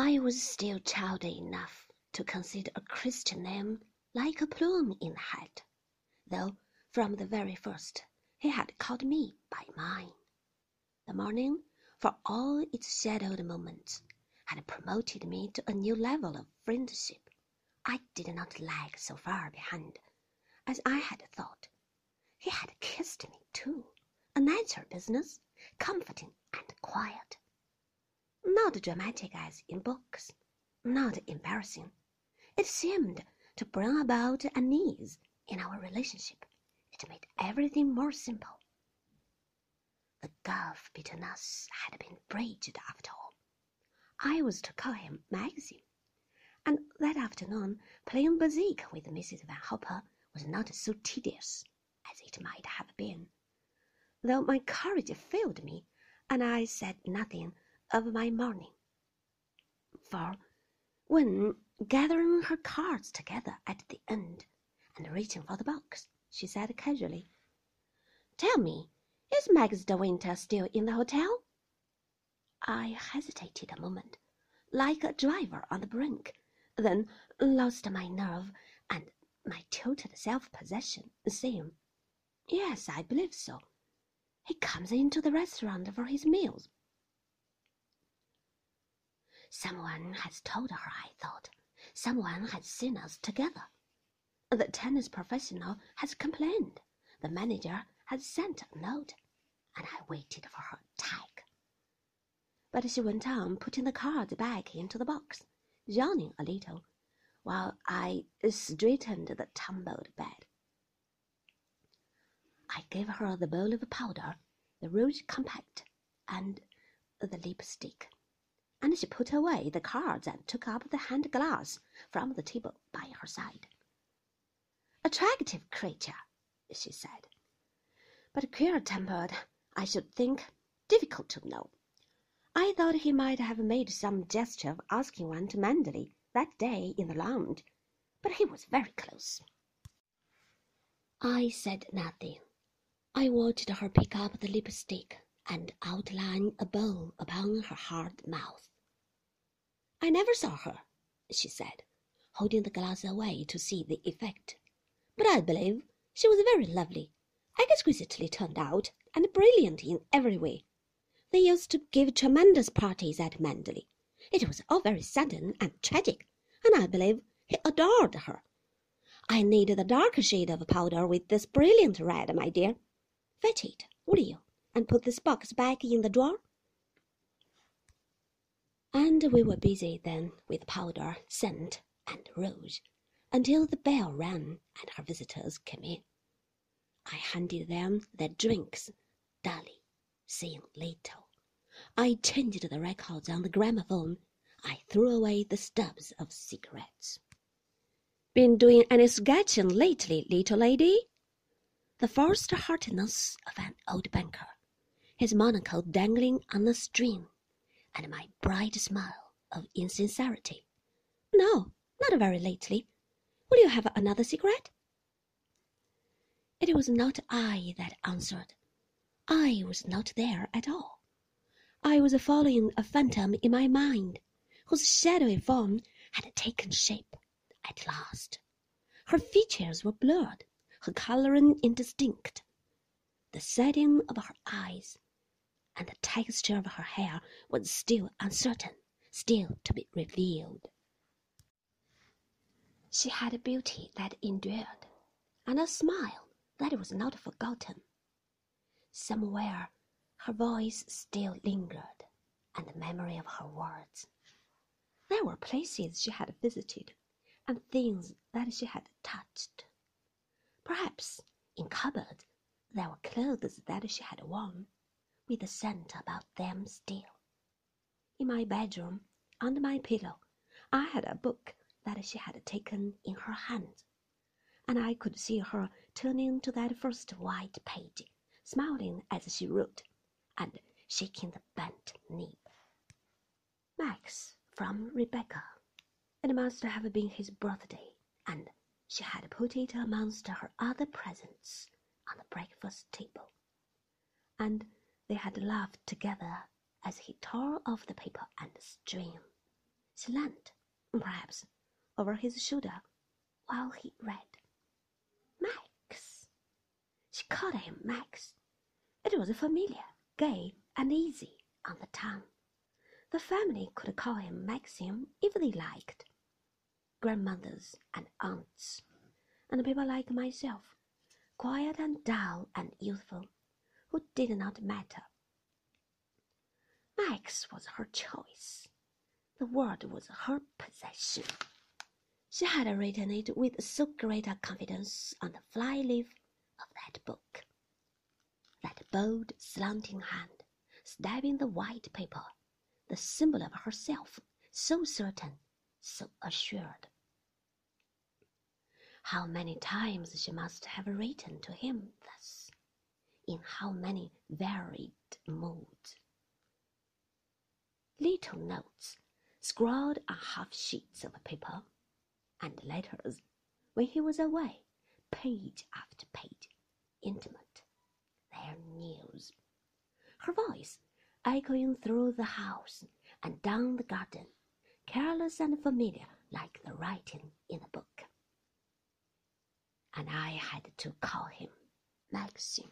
I was still childish enough to consider a Christian name like a plume in the hat, though from the very first he had called me by mine. The morning, for all its shadowed moments, had promoted me to a new level of friendship. I did not lag so far behind as I had thought. He had kissed me too, a natural business, comforting and quiet. Not dramatic as in books, not embarrassing. It seemed to bring about an ease in our relationship. It made everything more simple. The gulf between us had been bridged after all. I was to call him Maxim, and that afternoon playing bezique with Mrs. Van Hopper was not so tedious as it might have been, though my courage failed me, and I said nothing of my morning. For when, gathering her cards together at the end and reaching for the box, she said casually, Tell me, is Max de Winter still in the hotel? I hesitated a moment, like a driver on the brink, then lost my nerve and my total self possession, saying, Yes, I believe so. He comes into the restaurant for his meals. Someone has told her, I thought. Someone has seen us together. The tennis professional has complained. The manager has sent a note, and I waited for her tag. But she went on putting the cards back into the box, yawning a little, while I straightened the tumbled bed. I gave her the bowl of powder, the rouge compact, and the lipstick and she put away the cards and took up the hand glass from the table by her side. Attractive creature, she said, but queer tempered, I should think, difficult to know. I thought he might have made some gesture of asking one to Manderley that day in the lounge, but he was very close. I said nothing. I watched her pick up the lipstick and outline a bow upon her hard mouth. I never saw her, she said, holding the glass away to see the effect. But I believe she was very lovely, exquisitely turned out, and brilliant in every way. They used to give tremendous parties at Manderley. It was all very sudden and tragic, and I believe he adored her. I need the dark shade of powder with this brilliant red, my dear. Fetch it, will you, and put this box back in the drawer? and we were busy then with powder, scent, and rouge, until the bell rang and our visitors came in. I handed them their drinks, dully, saying little. I changed the records on the gramophone. I threw away the stubs of cigarettes. Been doing any sketching lately, little lady? The forced heartiness of an old banker, his monocle dangling on a string and my bright smile of insincerity. No, not very lately. Will you have another cigarette? It was not I that answered. I was not there at all. I was following a phantom in my mind, whose shadowy form had taken shape at last. Her features were blurred, her coloring indistinct. The setting of her eyes and the texture of her hair was still uncertain, still to be revealed. She had a beauty that endured, and a smile that was not forgotten. Somewhere her voice still lingered, and the memory of her words. There were places she had visited, and things that she had touched. Perhaps in cupboards there were clothes that she had worn, with the scent about them still. In my bedroom, under my pillow, I had a book that she had taken in her hand, and I could see her turning to that first white page, smiling as she wrote, and shaking the bent knee. Max from Rebecca. It must have been his birthday, and she had put it amongst her other presents on the breakfast table. And they had laughed together as he tore off the paper and string, She leant, perhaps, over his shoulder while he read. Max. She called him Max. It was familiar, gay, and easy on the tongue. The family could call him Maxim if they liked. Grandmothers and aunts, and people like myself, quiet and dull and youthful, who did not matter. Max was her choice. The word was her possession. She had written it with so great a confidence on the fly leaf of that book. That bold, slanting hand, stabbing the white paper, the symbol of herself, so certain, so assured. How many times she must have written to him in how many varied moods. Little notes scrawled on half sheets of paper, and letters when he was away, page after page, intimate, their news. Her voice echoing through the house and down the garden, careless and familiar like the writing in a book. And I had to call him Maxim.